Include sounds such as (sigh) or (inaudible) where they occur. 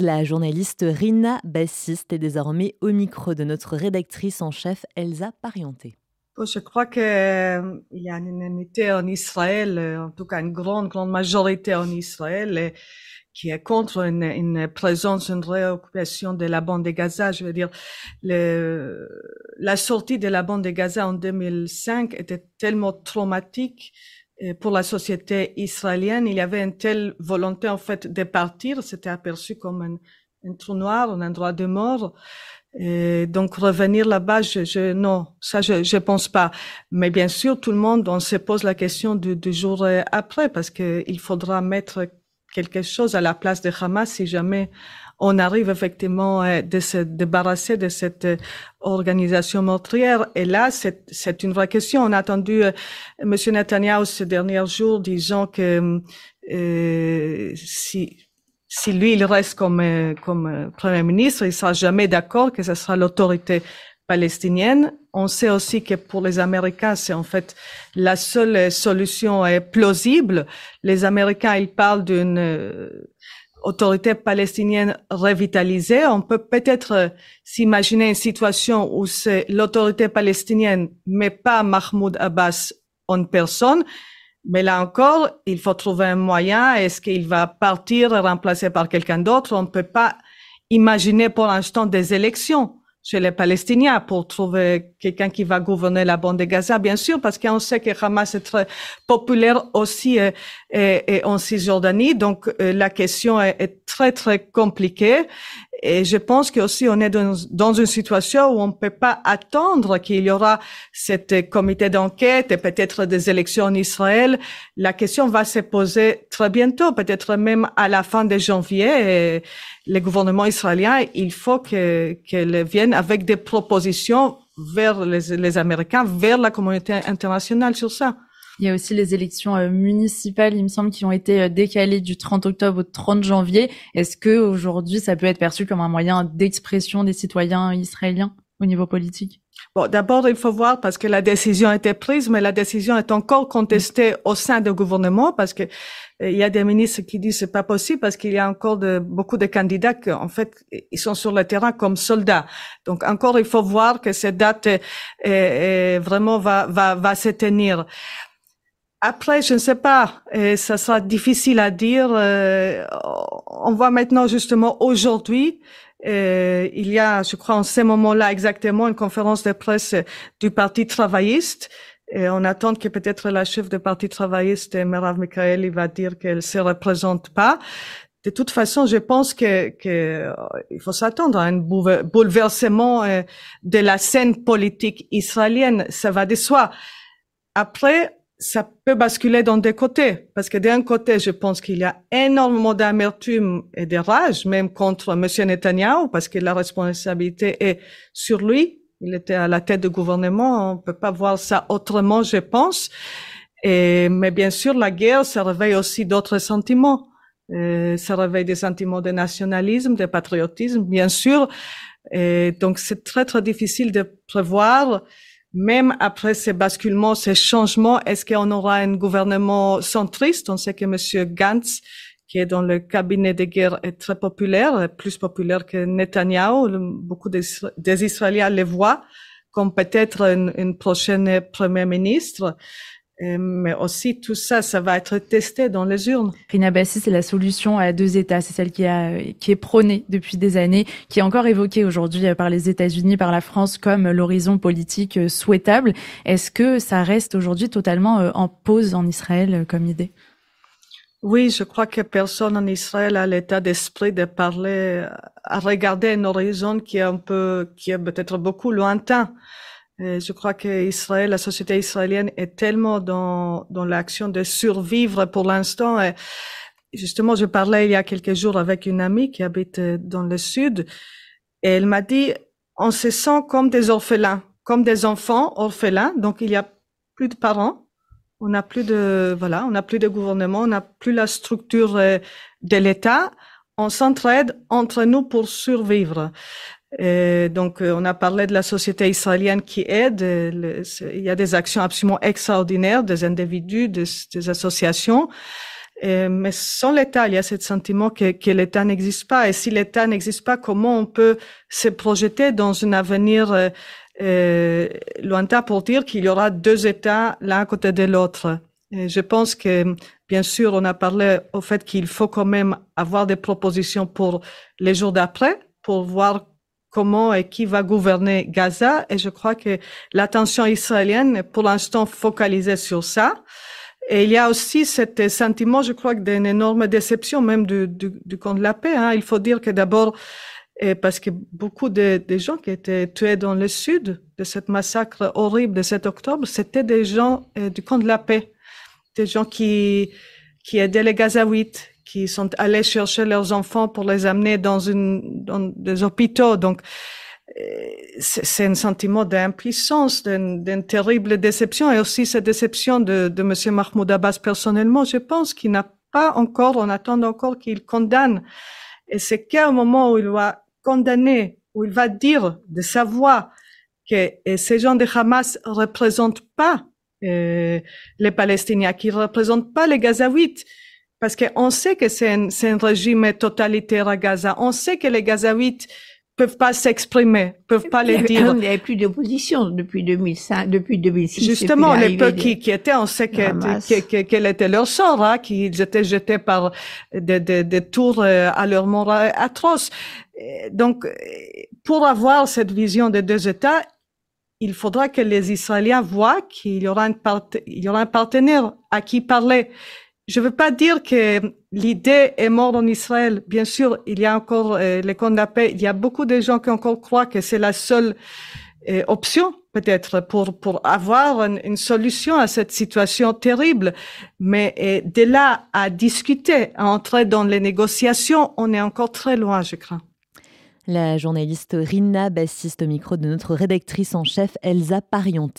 La journaliste Rina Bassiste est désormais au micro de notre rédactrice en chef Elsa Parienté. Je crois qu'il y a une unité en Israël, en tout cas une grande, grande majorité en Israël, qui est contre une, présence, une réoccupation de la bande de Gaza. Je veux dire, la sortie de la bande de Gaza en 2005 était tellement traumatique euh, pour la société israélienne. Il y avait une telle volonté, en fait, de partir. C'était aperçu comme un, un, trou noir, un endroit de mort. Et donc revenir là-bas, je, je, non, ça je je pense pas. Mais bien sûr, tout le monde on se pose la question du, du jour après parce que il faudra mettre quelque chose à la place de Hamas si jamais on arrive effectivement euh, de se débarrasser de cette euh, organisation meurtrière. Et là, c'est une vraie question. On a entendu euh, M. Netanyahu ces derniers jours disant que si si lui il reste comme comme premier ministre, il sera jamais d'accord que ce sera l'autorité palestinienne. On sait aussi que pour les Américains, c'est en fait la seule solution plausible. Les Américains, ils parlent d'une autorité palestinienne revitalisée. On peut peut-être euh, s'imaginer une situation où c'est l'autorité palestinienne, mais pas Mahmoud Abbas en personne. Mais là encore, il faut trouver un moyen. Est-ce qu'il va partir et remplacer par quelqu'un d'autre? On ne peut pas imaginer pour l'instant des élections chez les Palestiniens pour trouver quelqu'un qui va gouverner la bande de Gaza, bien sûr, parce qu'on sait que Hamas est très populaire aussi euh, et, en Cisjordanie. Donc, euh, la question est, est, très, très compliquée. Et je pense qu'aussi on est dans, une situation où on ne peut pas attendre qu'il y aura cette comité d'enquête et peut-être des élections en Israël. La question va se poser très bientôt, peut-être même à la fin de janvier. Et le gouvernement israélien, il faut qu'elle vienne avec des propositions vers les Américains, vers la communauté internationale sur ça. Il y a aussi les élections euh, municipales, il me semble, qui ont été euh, décalées du 30 octobre au 30 janvier. Est-ce que aujourd'hui, ça peut être perçu comme un moyen d'expression des citoyens israéliens au niveau politique? Bon, d'abord, il faut voir parce que la décision a été prise, mais la décision est encore contestée au sein du gouvernement parce que euh, il y a des ministres qui disent c'est pas possible parce qu'il y a encore de, beaucoup de candidats qui, en fait, ils sont sur le terrain comme soldats. Donc, encore, il faut voir que cette date vraiment va, va, va se tenir. Après, je ne sais pas, et ça sera difficile à dire. Euh, on voit maintenant justement aujourd'hui, euh, il y a, je crois, en ce moment-là exactement, une conférence de presse du Parti travailliste. Et on attend que peut-être la chef du Parti travailliste, Merav Mikhaeli, va dire qu'elle se représente pas. De toute façon, je pense que, que il faut s'attendre à un bouleversement euh, de la scène politique israélienne. Ça va de soi. Après, ça peut basculer dans des côtés. Parce que d'un côté, je pense qu'il y a énormément d'amertume et de rage, même contre M. Netanyahu, parce que la responsabilité est sur lui. Il était à la tête du gouvernement. On peut pas voir ça autrement, je pense. Et, mais bien sûr, la guerre, ça réveille aussi d'autres sentiments. Euh, ça réveille des sentiments de nationalisme, de patriotisme, bien sûr. Et donc, c'est très, très difficile de prévoir même après ces basculements, ces changements, est-ce qu'on aura un gouvernement centriste? On sait que M. Gantz, qui est dans le cabinet de guerre, est très populaire, plus populaire que Netanyahu. Beaucoup des, Israéliens le voient comme peut-être une, une prochaine premier ministre. Euh, mais aussi tout ça, ça va être testé dans les urnes. Rina Bassi, c'est la solution à deux États, c'est celle qui, a, qui est prônée depuis des années, qui est encore évoquée aujourd'hui par les États-Unis, par la France comme l'horizon politique souhaitable. Est-ce que ça reste aujourd'hui totalement euh, en pause en Israël euh, comme idée? Oui, je crois que personne en Israël a l'état d'esprit de parler, à regarder un horizon qui est un peu, qui est peut-être beaucoup lointain. Euh, je crois que Israël, la société israélienne est tellement dans, dans l'action de survivre pour l'instant. Justement, je parlais il y a quelques jours avec une amie qui habite euh, dans le sud et elle m'a dit, on se sent comme des orphelins, comme des enfants orphelins. Donc, il y a plus de parents. On n'a plus de, voilà, on n'a plus de gouvernement, on n'a plus la structure euh, de l'État. On s'entraide entre nous pour survivre. Et donc, euh, on a parlé de la société israélienne qui aide. il y a des actions absolument extraordinaires des individus, des, associations. mais sans l'État, il y a ce sentiment que, l'État n'existe pas. Et si l'État n'existe pas, comment on peut se projeter dans un avenir euh, euh, lointain pour dire qu'il y aura deux États l'un à côté de l'autre? Je pense que, bien sûr, on a parlé au fait qu'il faut quand même avoir des propositions pour les jours d'après, pour voir comment et qui va gouverner Gaza. Et je crois que l'attention israélienne est pour l'instant focalisée sur ça. Et il y a aussi cet sentiment, je crois, d'une énorme déception même du, du, du camp de la paix. Hein. Il faut dire que d'abord, parce que beaucoup de, de, gens qui étaient tués dans le sud de cette massacre horrible de 7 octobre, c'était des gens euh, du camp de la paix, des gens qui, qui aidaient les Gazaouites, qui sont allés chercher leurs enfants pour les amener dans, une, dans des hôpitaux. Donc, c'est un sentiment d'impuissance, d'une terrible déception et aussi cette déception de, de M. Mahmoud Abbas personnellement. Je pense qu'il n'a pas encore, on attend encore qu'il condamne. Et c'est qu'à un moment où il va condamner, où il va dire de sa voix que ces gens de Hamas représentent pas euh, les Palestiniens, qu'ils représentent pas les Gazaouites, parce qu'on sait que c'est un, un, régime totalitaire à Gaza. On sait que les Gazaouites peuvent pas s'exprimer, peuvent pas les dire. (laughs) Il n'y avait plus d'opposition depuis 2005, depuis 2006. Justement, les peu qui, qui étaient, on sait que, que, quel était leur sort, hein, qu'ils étaient jetés par des, des, des tours euh, à leur mort atroce. Donc, pour avoir cette vision des deux États, il faudra que les Israéliens voient qu'il y aura un, il y aura un partenaire à qui parler. Je ne veux pas dire que l'idée est morte en Israël. Bien sûr, il y a encore euh, les camps. Il y a beaucoup de gens qui encore croient que c'est la seule euh, option, peut-être, pour, pour avoir une, une, solution à cette situation terrible. Mais euh, de là à discuter, à entrer dans les négociations, on est encore très loin, je crains. La journaliste Rina, bassiste au micro de notre rédactrice en chef Elsa Parienté.